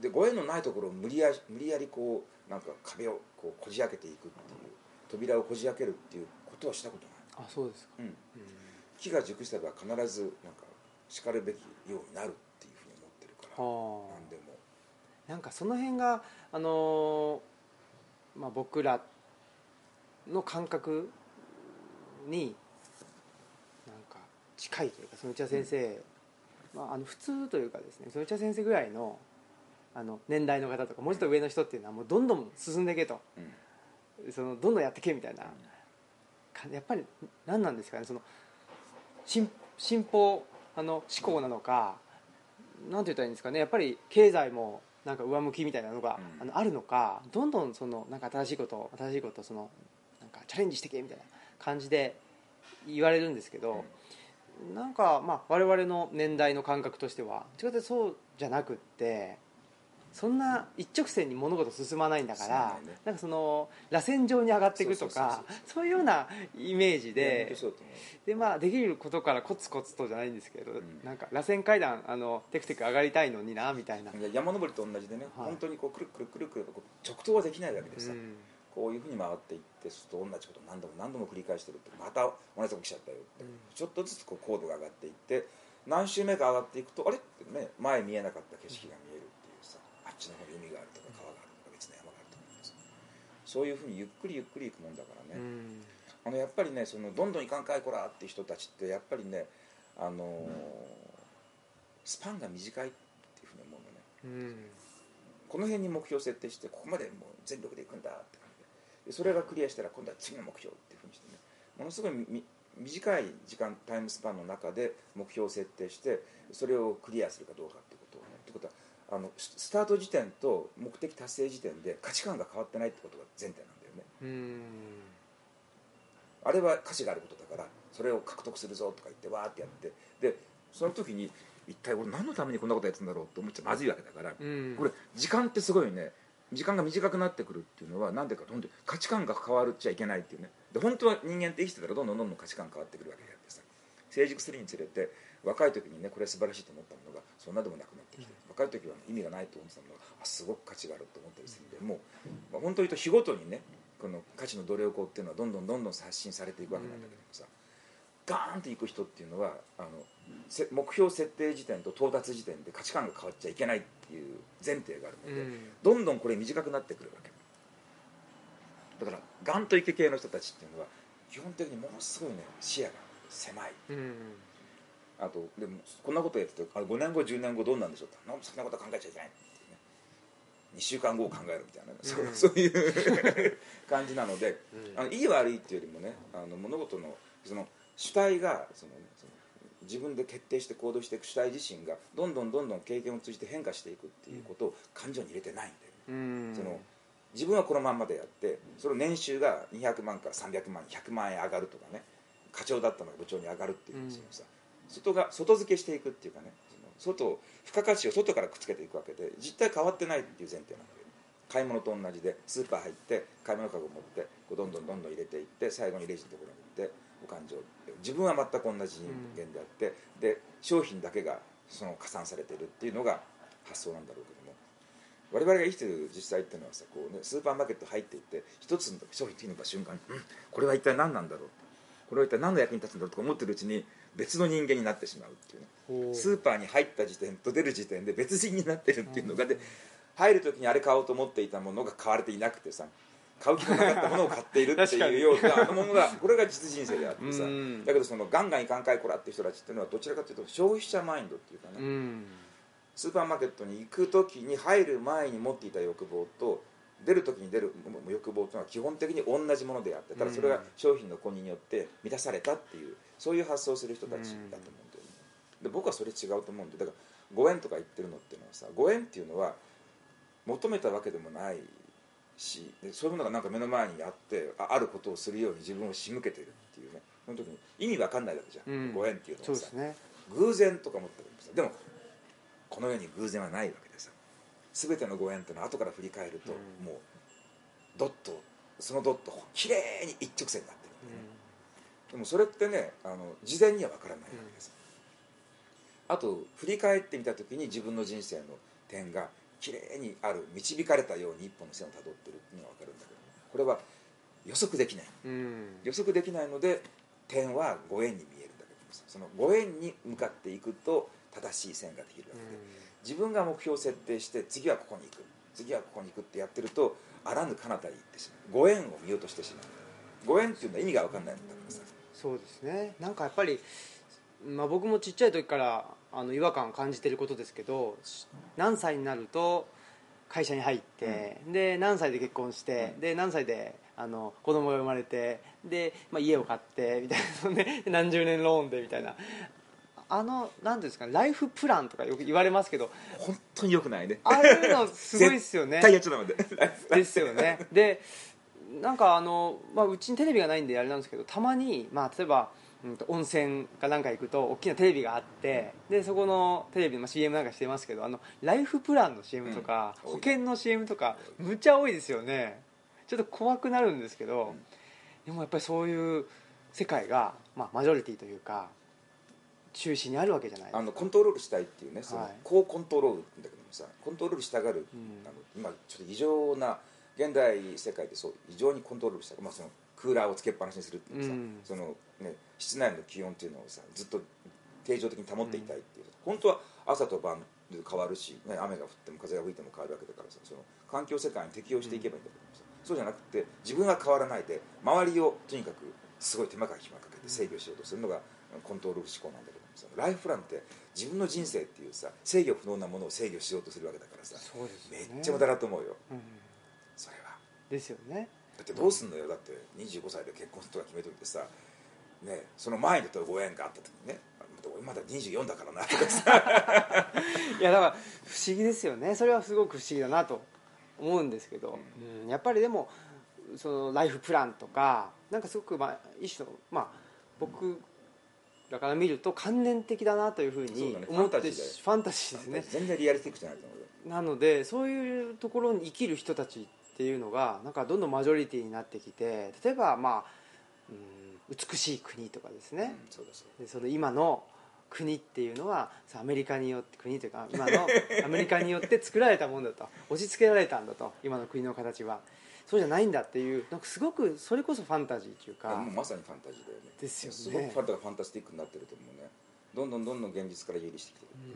うでご縁のないところを無理や無理やりこうなんか壁をこうこじ開けていくっていう扉をこじ開けるっていうことはしたことない、あそうですか、うん、うん。木が熟せば必ずなんかしかるべきようになるっていうふうに思ってるからはあ。何でも。なんかその辺があのーまあ、僕らの感覚に近いというかその内田先生、まあ、あの普通というかですねその内田先生ぐらいのあの年代の方とかもうちょっと上の人っていうのはもうどんどん進んでいけと。うん。そのどんどんやってけみたいな。かやっぱり何なんですかねその進進歩あの思考なのかなんて言ったらいいんですかねやっぱり経済もなんか上向きみたいなのが、うん。あのあるのかどんどんそのなんか新しいこと新しいことそのなんかチャレンジしてけみたいな感じで言われるんですけど、なんかまあ我々の年代の感覚としては違ってそうじゃなくってそんな一直線に物事進まないんだから、なんかその螺旋状に上がっていくとかそういうようなイメージでで、まあ、できることからコツコツとじゃないんですけど、ん。なんか螺旋階段あのテクテク上がりたいのになみたいな、山登りと同じでね、はい。本当にこうくるくるくるくる直投はできないわけでさ、うんこういうふうに回っていってそうすると同じことを何度も何度も繰り返してるってまた同じとこ来ちゃったよって、うん。ちょっとずつこう高度が上がっていって何周目か上がっていくとあれ？ってね前見えなかった景色が見えるっていうさあっちの方に海があるとか川があるとか別の山があるとかさそういうふうにゆっくりゆっくりいくもんだからね、うん。あのやっぱりねそのどんどんいかんかいこらっていう人たちってやっぱりねあのースパンが短いっていうふうに思うのね。うん。この辺に目標を設定してここまでもう全力でいくんだってででそれがクリアしたら今度は次の目標っていうふうにしてね。ものすごいみ短い時間タイムスパンの中で目標を設定してそれをクリアするかどうかってことをねってことはあのススタート時点と目的達成時点で価値観が変わってないってことが前提なんだよね。うん。あれは価値があることだからそれを獲得するぞとか言ってわーってやってでその時に一体俺何のためにこんなことやってんだろうと思っちゃまずいわけだから、うん。これ時間ってすごいね時間が短くなってくるっていうのはなんでかと本当に価値観が変わるっちゃいけないっていうね。で本当は人間って生きてたらどんどんどんどん価値観変わってくるわけであってさ成熟するにつれて若い時にねこれ素晴らしいと思ったものがそんなでもなくなってきて、若い時は、意味がないと思ってたものがあすごく価値があると思ったりするんでもう、まあ、本当に言うと日ごとにねこの価値の努力っていうのはどんどんどんどん発信されていくわけなんだけどもさ、ガーンといく人っていうのはあの目標設定時点と到達時点で価値観が変わっちゃいけないっていう前提があるので、うん。どんどんこれ短くなってくるわけ。だからガンとイケ系の人たちっていうのは基本的にものすごいね視野が狭い。うん。あとでもこんなことやっててあ5年後10年後どうなんでしょうって。そんなこと考えちゃいけないっていうね。2週間後を考えるみたいな、そううん。そういう 感じなので、うん。あのいい悪いっていうよりもねあの物事のその主体がそのその自分で決定して行動していく主体自身がどんどんどんどん経験を通じて変化していくっていうことを感情に入れてないんだよね、うん。その自分はこのまんまでやってその年収が200万から300万100万円上がるとかね課長だったのが部長に上がるっていう、うんそのさ外が外付けしていくっていうかねその外を付加価値を外からくっつけていくわけで実態変わってないっていう前提なんだよ買い物と同じでスーパー入って買い物かご持ってこうどんどんどんどん入れていって最後にレジのところに行ってお勘定自分は全く同じ人間であって、で商品だけがその加算されているっていうのが発想なんだろうけども。我々が生きてる実際っていうのはさこう、ね、スーパーマーケット入っていって一つの商品手に入れた瞬間に、うん、これは一体何なんだろう。これは一体何の役に立つんだろうとか思ってるうちに別の人間になってしまうっていうね。スーパーに入った時点と出る時点で別人になってるっていうのがで入る時にあれ買おうと思っていたものが買われていなくてさ買う気のなかったものを買っているっていうようなものがこれが実人生であってさうん。だけどそのガンガンいかんかいこらっていう人たちっていうのはどちらかというと消費者マインドっていうかね、うん。スーパーマーケットに行く時に入る前に持っていた欲望と出る時に出る欲望というのは基本的に同じものであってただそれが商品の購入によって満たされたっていうそういう発想をする人たちだと思うんだよね。で僕はそれ違うと思うんでだから5円とか言ってるのっていうのはさ5円っていうのは求めたわけでもないしでそういうものがなんか目の前にあってああることをするように自分を仕向けてるっていうね。その時に意味わかんないわけじゃん、うん。5円っていうのはさ。ね。偶然とか思ってるんでもこの世に偶然はないわけでさ全てのご縁っていうのは後から振り返ると、うん。もうドッとそのドッときれいに一直線になってるんだよね、でもそれってねあの事前には分からないわけです、あと振り返ってみた時に自分の人生の点がきれいにある導かれたように一本の線をたどってるっていうのが分かるんだけどこれは予測できない。うん。うん予測できないので点はご縁に見えるんだけどさそのご縁に向かっていくと正しい線ができるわけで、自分が目標を設定して次はここに行く。次はここに行くってやってるとあらぬ彼方に行ってしまう。ご縁を見落としてしまう。ご縁っていうのは意味が分かんないんだからさ。そうですね。なんかやっぱり、まあ、僕もちっちゃい時からあの違和感を感じてることですけど何歳になると会社に入って、で何歳で結婚して、うん。で何歳であの子供が生まれてで、まあ、家を買ってみたいな、ね、何十年ローンでみたいな。あの何ていうんですかねライフプランとかよく言われますけど本当によくないね。ああいうのすごいですよね。絶対やっちゃダメで。ですよね。でなんかあの、まあ、うちにテレビがないんであれなんですけどたまに、まあ、例えば、うん、と温泉かなんか行くと大きなテレビがあってでそこのテレビの、まあ、CM なんかしてますけどあのライフプランの CM とか、うん。保険の CM とかむっちゃ多いですよね。ちょっと怖くなるんですけど、うん。でもやっぱりそういう世界が、まあ、マジョリティというか中心にあるわけじゃない。あのコントロールしたいっていうねそのはい。高コントロールだけどもさコントロールしたがる、うん。あの今ちょっと異常な現代世界でそう異常にコントロールしたが、まあ、そのクーラーをつけっぱなしにするっていうさ、うん。そのね、室内の気温っていうのをさずっと定常的に保っていたいっていう、本当は朝と晩で変わるし、ね、雨が降っても風が吹いても変わるわけだからさその環境世界に適応していけばいいんだけどもさ、そうじゃなくて自分が変わらないで周りをとにかくすごい手間か暇かけて制御しようとするのがコントロール思考なんだけどもさライフプランって自分の人生っていうさ制御不能なものを制御しようとするわけだからさね。めっちゃ無駄だと思うよ。うん。それは。ですよねだってどうすんのよだって25歳で結婚とか決めといてさねその前にとご縁があった時にね俺まだ24だからなとかさ。いやだから不思議ですよね。それはすごく不思議だなと思うんですけど、うん。やっぱりでもそのライフプランとかなんかすごく、まあ、一種の、まあ、僕らから見ると観念的だなというふうに思ってファンタジーだよ。ファンタジーですね。全然リアリティックじゃないと思うよ。なのでそういうところに生きる人たちっていうのがなんかどんどんマジョリティになってきて例えば、まあ、うん美しい国とかですね、うんそうだそうでその今の国っていうのはさアメリカによって国というか今の アメリカによって作られたもんだと。押し付けられたんだと今の国の形は。そうじゃないんだっていうなんかすごくそれこそファンタジーっていうだかもうまさにファンタジーだよね。ですよね。すごくファンタファンタスティックになってると思うね。どんどんどんどん現実から有利してきてる、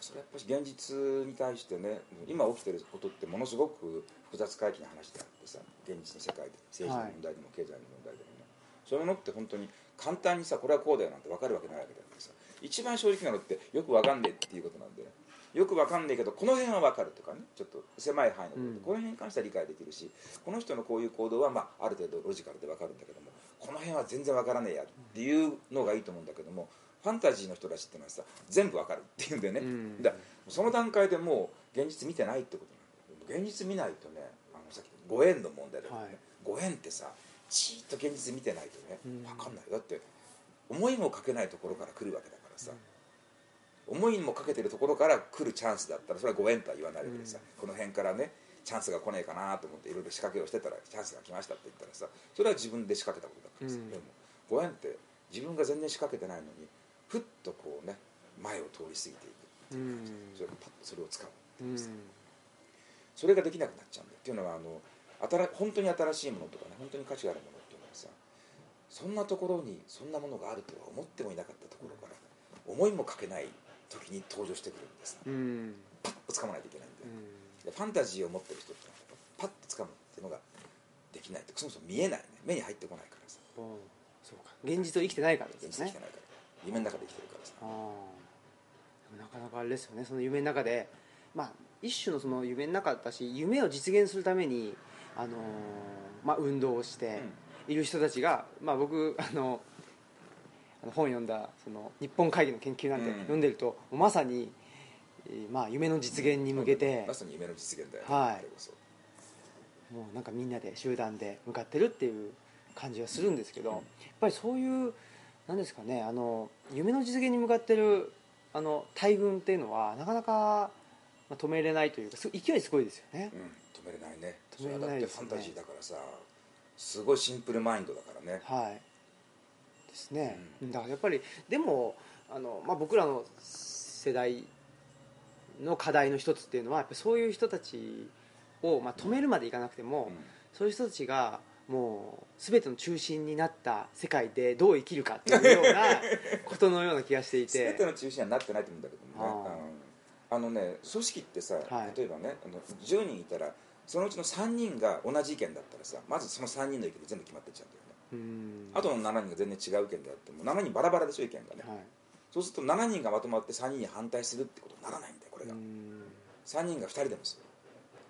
それやっぱり現実に対してね今起きてることってものすごく複雑回帰な話であってさ現実の世界で政治の問題でも経済の問題でもね、そういうものって本当に簡単にさこれはこうだよなんて分かるわけないわけだからさ一番正直なのってよく分かんねえっていうことなんでよく分かんねえけどこの辺は分かるとかねちょっと狭い範囲のことで、うん。この辺に関しては理解できるしこの人のこういう行動は、まあ、ある程度ロジカルで分かるんだけどもこの辺は全然分からねえやっていうのがいいと思うんだけどもファンタジーの人たちっていうのはさ全部分かるっていうんでね、うん。だその段階でもう現実見てないってことなんだよ現実見ないとねあのさっきのご縁の問題だよね、はい。ご縁ってさじーっと現実見てないとねうん。分かんないだって思いもかけないところから来るわけだからさ、思いもかけてるところから来るチャンスだったらそれはご縁とは言わないわけでさ、この辺からねチャンスが来ねえかなと思っていろいろ仕掛けをしてたらチャンスが来ましたって言ったらさそれは自分で仕掛けたことだからさ、うん。でもご縁って自分が全然仕掛けてないのにふっとこうね前を通り過ぎていくうん。それパッとそれをそれができなくなっちゃうんだよ。っていうのはあの新本当に新しいものとかね本当に価値があるものっていうのはさそんなところにそんなものがあるとは思ってもいなかったところから思いもかけない時に登場してくるんです。うん。パッと掴まないといけないんで,、うん。でファンタジーを持ってる人ってパッと掴むっていうのができないとそもそも見えないね。目に入ってこないからさ。そうか。現実を生きてないからですね。現実生きてないから夢の中で生きてるからさ。なかなかあれですよね。その夢の中でまあ一種のその夢の中だし夢を実現するために、あのーまあ、運動をしている人たちが、まあ、僕あの本読んだその日本会議の研究なんてうん。読んでると、まさに、えーまあ、夢の実現に向けてまさに夢の実現だよね。はい。もうなんかみんなで集団で向かってるっていう感じはするんですけど、やっぱりそういうなんですかねあの夢の実現に向かってるあの大群っていうのはなかなかまあ止めれないというかす勢いすごいですよね。うん、止めれないね。止めれないだってファンタジーだからさすごいシンプルマインドだからね。はい。ですね、だからやっぱりでもあの、まあ、僕らの世代の課題の一つっていうのはやっぱそういう人たちを、まあ、止めるまでいかなくても、そういう人たちがもう全ての中心になった世界でどう生きるかっていうようなことのような気がしていて。全ての中心にはなってないと思うんだけどもね。ああのあのね組織ってさ、はい。例えばねあの10人いたらそのうちの3人が同じ意見だったらさまずその3人の意見で全部決まってっちゃうんだよね。うん。あとの7人が全然違う意見であっても7人バラバラでしょ意見がね、はい。そうすると7人がまとまって3人に反対するってことにならないんだよこれが、うん。3人が2人でもする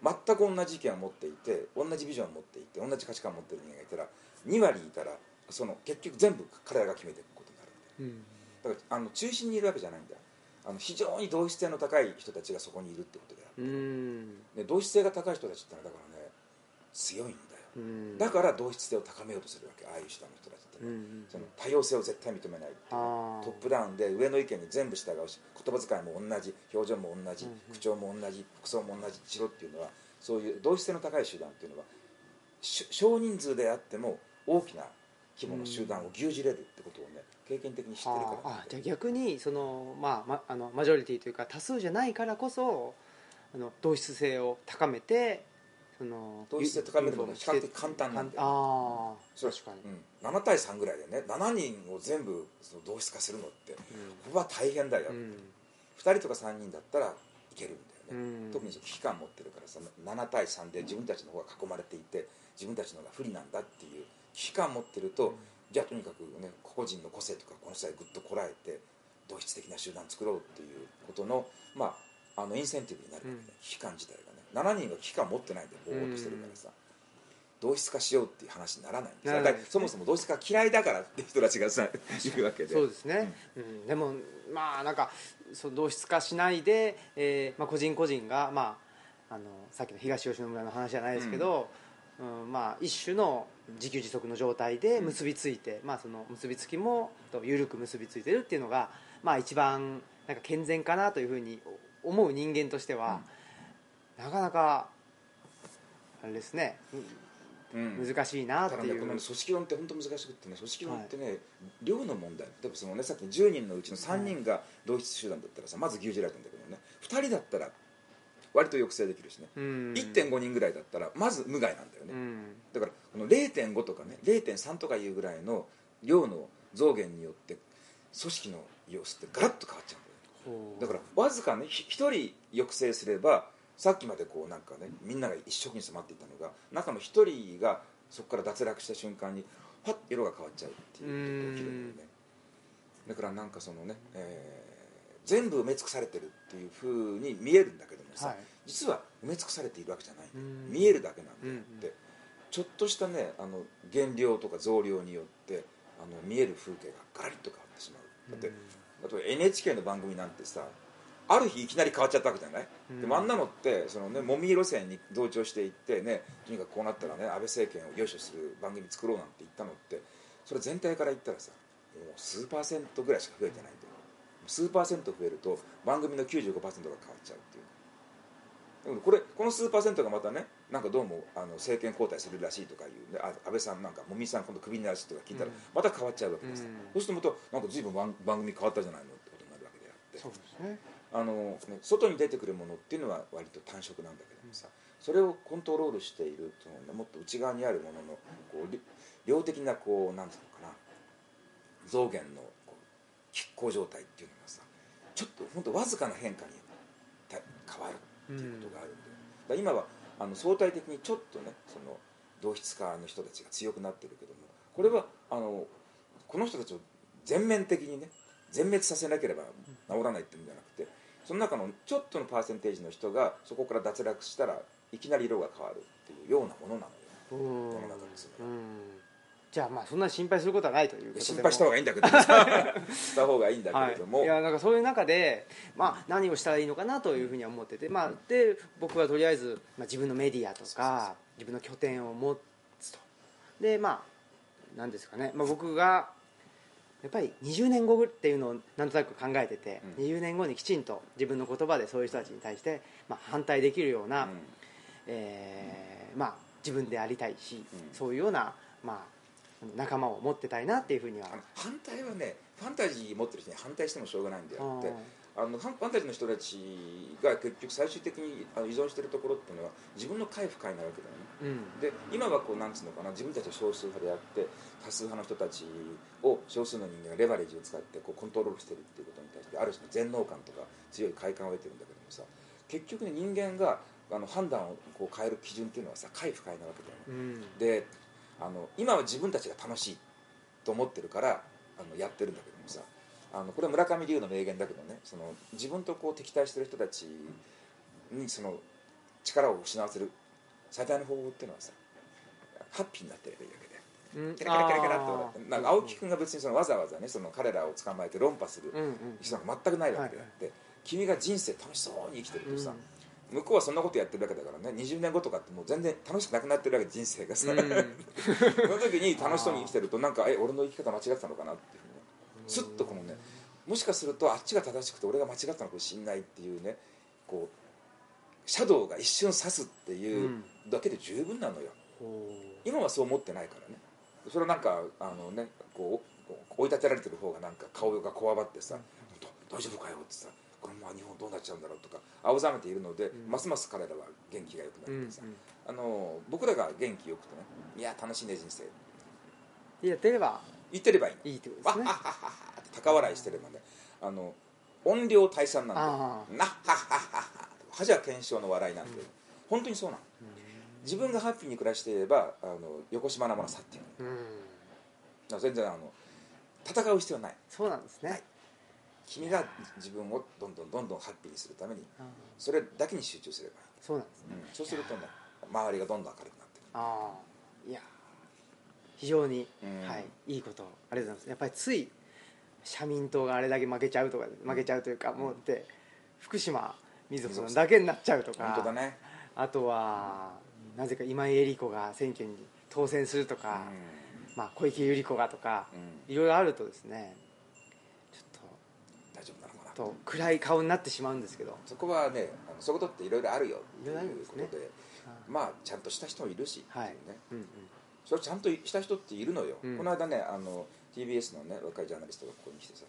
全く同じ意見を持っていて同じビジョンを持っていて同じ価値観を持ってる人間がいたら2割いたらその結局全部彼らが決めていくことになるんだようん。だからあの中心にいるわけじゃないんだ。よあの非常に同質性の高い人たちがそこにいるってことであって、うん。で同質性が高い人たちってのはだからね強いんだだから同質性を高めようとするわけああいう人の人たちって。ね、うんその多様性を絶対認めないトップダウンで上の意見に全部従うし言葉遣いも同じ表情も同じ、口調も同じ服装も同じしろっていうのはそういう同質性の高い集団っていうのはし少人数であっても大きな規模の集団を牛耳れるってことをね経験的に知ってるから。ああじゃあ逆にその、まあま、あのマジョリティというか多数じゃないからこそあの同質性を高めてその同質性高めるのが比較的簡単なんだよ。ああ確かに、うん、7対3ぐらいでね。7人を全部その同質化するのってここは大変だよ、うん。2人とか3人だったらいけるんだよね、うん。特にその危機感持ってるからさ7対3で自分たちの方が囲まれていて自分たちの方が不利なんだっていう危機感持ってると、じゃあとにかくね個々人の個性とかこの際ぐっとこらえて同質的な集団作ろうっていうことのまああのインセンティブになるわけね、うん。危機感自体が。ね7人が危機感持ってないでぼーっとしてるからさ、同質化しようっていう話にならないんですそもそも同質化嫌いだからって人たちがさいるわけで。そうですね、うん。でもまあなんかそう同質化しないで、えーまあ、個人個人が、まあ、あのさっきの東吉野村の話じゃないですけど、うん。まあ、一種の自給自足の状態で結びついて、まあ、その結びつきもと緩く結びついてるっていうのが、まあ、一番なんか健全かなというふうに思う人間としては、なかなかあれですね、うん。難しいなっていう、ただねこの組織論って本当難しくってね組織論ってね、量の問題。例えばそのねさっきの10人のうちの3人が同一集団だったらさまず牛耳られてるんだけどね2人だったら割と抑制できるしね、うん。1.5人ぐらいだったらまず無害なんだよね、うん。だからこの0.5とかね0.3とかいうぐらいの量の増減によって組織の様子ってガラッと変わっちゃうんだよほう。だからわずかねひ一人抑制すればさっきまでこうなんかねみんなが一色に染まっていたのが中の一人がそこから脱落した瞬間にパッ色が変わっちゃうっていうことが起きるんだよね。だからなんかそのね、えー全部埋め尽くされてるっていうふうに見えるんだけどもさ、はい。実は埋め尽くされているわけじゃないうん。見えるだけなんだようんって、ちょっとしたねあの減量とか増量によってあの見える風景がガラリと変わってしまう。だって、例えば NHK の番組なんてさある日いきなり変わっちゃったわけじゃない、うん。でもあんなのってその、ね、もみ路線に同調していってねとにかくこうなったらね安倍政権をよいしょする番組作ろうなんて言ったのってそれ全体から言ったらさもう数パーセントぐらいしか増えてないんだよ数パーセント増えると番組の95%が変わっちゃうっていう。でもこれこの数パーセントがまたねなんかどうもあの政権交代するらしいとかいう、ね、あ安倍さんなんかもみさん今度クビになるしとか聞いたらうん。また変わっちゃうわけです、うん。そうするとまたなんか随分番番組変わったじゃないのってことになるわけであって。そうですねあの、ね、外に出てくるものっていうのは割と単色なんだけどもさ、それをコントロールしているその、ね、もっと内側にあるもののこう量的なこうなんていうのかな増減のこう拮抗状態っていうのがさちょっと本当わずかな変化に変わるっていうことがあるんで、だ今はあの相対的にちょっとねその同質化の人たちが強くなってるけどもこれはあのこの人たちを全面的にね全滅させなければ治らないっていうんじゃなくてその中のちょっとのパーセンテージの人がそこから脱落したらいきなり色が変わるっていうようなものなのよ。うん。世の中ですじゃあまあそんなに心配することはないという心配した方がいいんだけどした方がいいんだけれども、はい、いやなんかそういう中で、まあ、何をしたらいいのかなというふうには思ってて、まあ、で僕はとりあえず、まあ、自分のメディアとか自分の拠点を持つと。でまあ何ですかね、まあ、僕がやっぱり20年後っていうのをなんとなく考えてて、うん。20年後にきちんと自分の言葉でそういう人たちに対して、まあ、反対できるような、うん。えーまあ、自分でありたいし、うん。そういうような、まあ、仲間を持ってたいなっていうふうには。反対はねファンタジー持ってる人に反対してもしょうがないんであってあのファンタジーの人たちが結局最終的にあの依存しているところっていうのは自分の快不快なわけだよね。うん。で今はこうなんつうのかな自分たちは少数派であって多数派の人たちを少数の人間がレバレージを使ってこうコントロールしてるっていうことに対してある種の全能感とか強い快感を得てるんだけどもさ結局ね人間があの判断をこう変える基準っていうのはさ快不快なわけだよね。うん。であの今は自分たちが楽しいと思ってるからあのやってるんだけどあのこれは村上龍の名言だけどねその自分とこう敵対してる人たちにその力を失わせる最大の方法っていうのはさハッピーになってればいいわけで。うん。ケラケラケラケラって笑ってなんか青木君が別にそのわざわざねその彼らを捕まえて論破するうんうん必要なんか全くないわけであって、君が人生楽しそうに生きてるとさ、向こうはそんなことやってるわけだからね20年後とかってもう全然楽しくなくなってるわけ人生がさ、うん その時に楽しそうに生きてるとなんかえ俺の生き方間違ってたのかなってスッとこのねもしかするとあっちが正しくて俺が間違ったのかもしれないっていうねこうシャドウが一瞬刺すっていうだけで十分なのよ。ほ今はそう思ってないからね。それはなんかあのねこうこう追い立てられてる方がなんか顔がこわばってさ「ど大丈夫かよ」ってさ「このまま日本どうなっちゃうんだろう」とか青ざめているので、ん。ますます彼らは元気が良くううんなってさ、あの僕らが元気よくてね「いや楽しいね人生」やってれば言ってればいいの？いいってことですね。わっはっはっはって高笑いしてればねあの音量退散なんであなっはっはっはっは恥は検証の笑いなんで、本当にそうなの自分がハッピーに暮らしていればあの横島なものさっていうのうん全然あの戦う必要はない。そうなんですね、はい。君が自分をどんどんどんどんハッピーにするためにそれだけに集中すればそうなんですね。いい、うん。そうするとね周りがどんどん明るくなってくる。ああいや非常に、うん。はい、いいこと。ありがとうございます。やっぱりつい社民党があれだけ負けちゃうとか負けちゃうというか、もうって福島みずほさんだけになっちゃうとか本当だね。あとはなぜか今井絵理子が選挙に当選するとか、まあ、小池百合子がとか、うん。いろいろあるとですねちょ大丈夫なのかな。っとと暗い顔になってしまうんですけど。そこはねあのそういうことっていろいろあるよっていうですねことでまあちゃんとした人もいるしっていうはい。ね、うんうんそれちゃんとした人っているのよ、うん。この間ねあの TBS のね若いジャーナリストがここに来てさ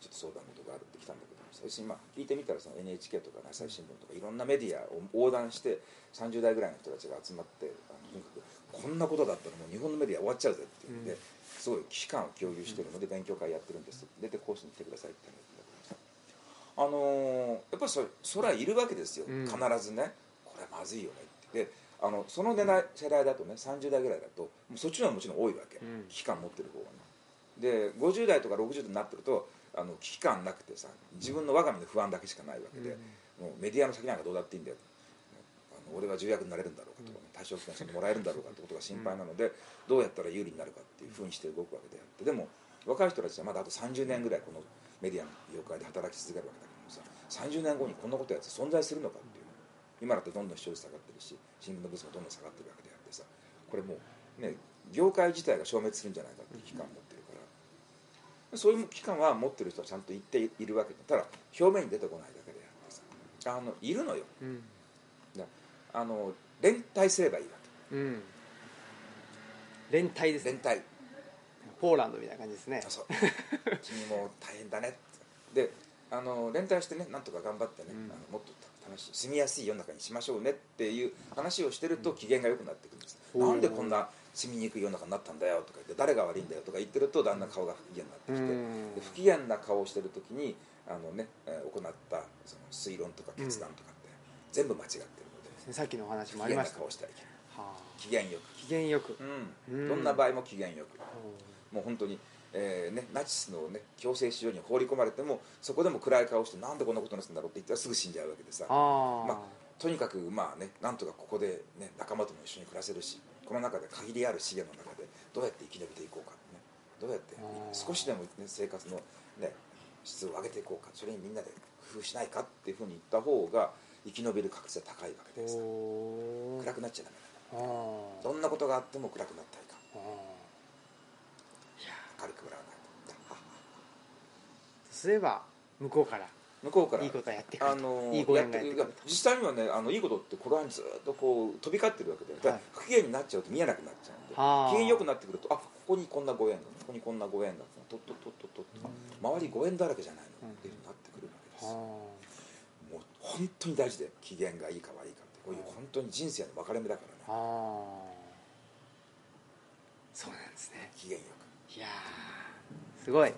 ちょっと相談事があるって来たんだけどさ要するにまあ聞いてみたらその NHK とか朝日新聞とかいろんなメディアを横断して30代ぐらいの人たちが集まってあのとにかくこんなことだったらもう日本のメディア終わっちゃうぜっていうんで、うん。すごい危機感を共有してるので勉強会やってるんです出て講師に来てくださいって言ったんだけどさ。あのーやっぱりそそれはいるわけですよ、うん。必ずね。これはまずいよねって。であのその世代世代だとね30代ぐらいだともうそっちの方がもちろん多いわけ、うん。危機感持ってる方がね。で50代とか60代になってるとあの危機感なくてさ自分の我が身の不安だけしかないわけで、もうメディアの先なんかどうだっていいんだよ。あの俺は重役になれるんだろうかとかね間してもらえるんだろうかってことが心配なので、どうやったら有利になるかっていうふうにして動くわけであってでも若い人たちはまだあと30年ぐらいこのメディアの業界で働き続けるわけだけどもさ30年後にこんなことやつ存在するのかっていう今だってどんどん視聴率下がってるし新聞のブースもどんどん下がってるわけであってさこれもうね業界自体が消滅するんじゃないかっていう期間を持ってるから。そういう期間は持ってる人はちゃんと言っているわけでただ表面に出てこないだけであってさあのいるのよ。うん。だあの連帯すればいいわうん。連帯です。ねけ連帯。ポーランドみたいな感じですね。そう君も大変だね。であの連帯してねなんとか頑張ってね、うん。あのもっと楽しい住みやすい世の中にしましょうねっていう話をしてると機嫌が良くなってくるんです、う。んなんでこんな住みにくい世の中になったんだよとか言って誰が悪いんだよとか言ってるとだんだん顔が不機嫌になってきて、うん。で不機嫌な顔をしてる時にあの、ねえー行ったその推論とか決断とかって全部間違ってるので、さっきのお話もあ不機嫌なりました。顔してはいけないはあ。機嫌よく。機嫌よく。うん。うん。どんな場合も機嫌よく。ほもう本当にえーね、ナチスの、ね、強制収容に放り込まれてもそこでも暗い顔してなんでこんなことになってんだろうって言ったらすぐ死んじゃうわけでさ。ああ、まとにかくまあねなんとかここで、ね、仲間とも一緒に暮らせるしこの中で限りある資源の中でどうやって生き延びていこうか、ね、どうやって少しでも、ね、生活の、ね、質を上げていこうかそれにみんなで工夫しないかっていうふうに言った方が生き延びる確率は高いわけでさ。暗くなっちゃダメだどんなことがあっても暗くなったりかあー。いや明るくならないと。ば向こうから。向こうから。いいことはやってくる。とあのいいごやって縁がやってくると実際にはねあのいいことってこれはずっとこう飛び交ってるわけで、はい。不機嫌になっちゃうと見えなくなっちゃうんではあ。機嫌よくなってくるとあここにこんなご縁がここにこんなご縁がとっとっとっとっと周りご縁だらけじゃないの、うんっていうふうになってくるわけです。もう本当に大事で機嫌がいいか悪いかってこういう本当に人生の分かれ目だからねーあーそうなんですね機嫌よいやー。すごい。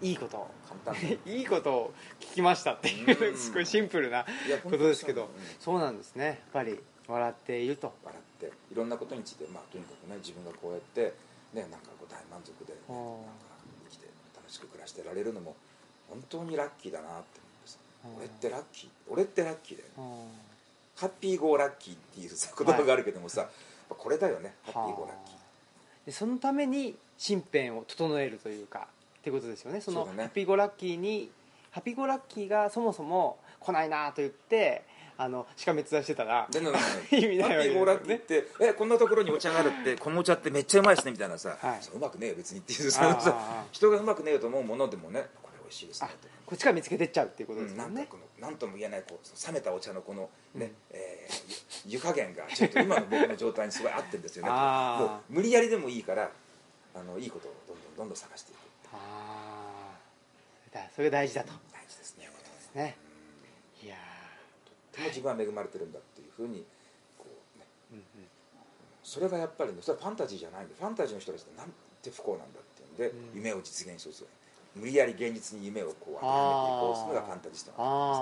いいこと簡単 いいことを聞きましたっていううん。すごいシンプルなことですけど。そうなんです。ね。やっぱり笑っていると。笑っていろんなことについて、まあ、とにかくね自分がこうやって、ね、なんかこう大満足で、ね、なんか生きて楽しく暮らしてられるのも本当にラッキーだなって思ってさあー。俺ってラッキー俺ってラッキーだよハッピーゴーラッキーっていうさ言葉があるけどもさ、やっぱこれだよね。ハッピーゴーラッキーーでそのために身辺を整えるというかってことですよね。そのハッピーゴーラッキーにハッピーゴーラッキーがそもそも来ないなと言ってあのしかめっ面してたら 意味ないゴーラッキーってえこんなところにお茶があるってこのお茶ってめっちゃうまいですねみたいなさ、はい。そううまくねえよ別にっていう。あさ 人がうまくねえよと思うものでもね美味しいですあねこっちから見つけてっちゃうっていうことうん、ですもね。なんんかこの何とも言えないこう冷めたお茶のこのね、うん。えー湯湯加減がちょっと今の僕の状態にすごい合ってるんですよね。もう無理やりでもいいからあのいいことをどんどんどんどん探していくああだそれが大事だと。大事ですね。ですね。いやとても自分は恵まれてるんだっていうふうにこうね。ーうん。それがやっぱりねそれはファンタジーじゃないんでファンタジーの人たちってなんて不幸なんだっていうんで、うん。夢を実現しようとする無理やり現実に夢をこう当てはめていこうとするのがファンタジストうん、なんです。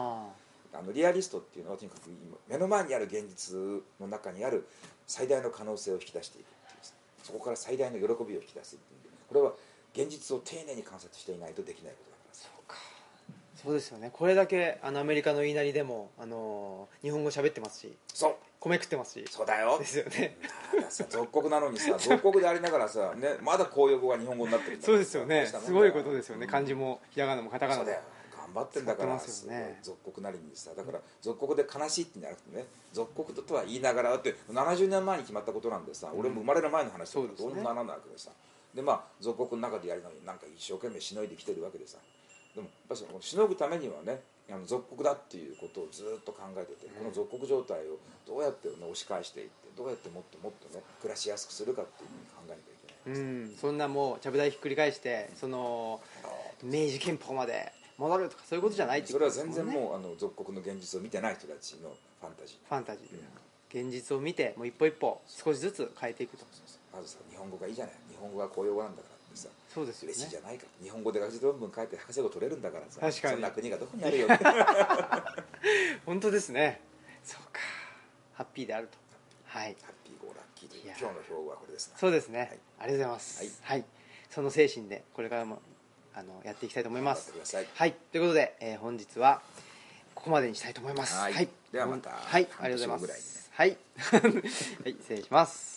ああのリアリストっていうのはとにかく今目の前にある現実の中にある最大の可能性を引き出していくっていうそこから最大の喜びを引き出すっていう。んでこれは現実を丁寧に観察していないとできないことだから。あそうか。そうですよね。これだけあのアメリカの言いなりでもあの日本語喋ってますし。そう米食ってますし。そうだよ。ですよね。属国なのにさ 属国でありながらさ、ね、まだ公用語が日本語になってるそうですよね。すごいことですよね。漢字ももひらがなもカタカナも。そうだよ。頑張ってんだからすよね。属国なりにさ。だから属国で悲しいってんじゃなくてね。属国とは言いながらだって70年前に決まったことなんでさ、俺も生まれる前の話だからそうですね。どんなならないわけでさ。でまあ属国の中でやるのになんか一生懸命しのいできてるわけでさ。でもやっぱりそのしのぐためにはねあの属国だっていうことをずっと考えてて、この属国状態をどうやって、ね、押し返していってどうやってもっともっとね暮らしやすくするかっていうふうに考えなきゃいけない、うん。そんなもうちゃぶ台ひっくり返してその明治憲法まで戻るとかそういうことじゃないっていそうれは全ことですもんね。然もうあの属国の現実を見てない人たちのファンタジー。ファンタジー。現実を見てもう一歩一歩少しずつ変えていくと。まずさ日本語がいいじゃない。日本語が公用語なんだからそうですよ嬉しいじねゃないか日本語で学術論文書いて博士号取れるんだからさ。確かに。そんな国がどこにあるよ。本当ですね。そうか。ハッピーであると。はい。ハッピーゴーラッキーという今日の表はこれですな。そうですね、はい。ありがとうございます。はい。はい、その精神でこれからもあのやっていきたいと思います。はい。ということで、えー本日はここまでにしたいと思います。はい。ではまたはい。ありがとうございます。はい、はい、失礼します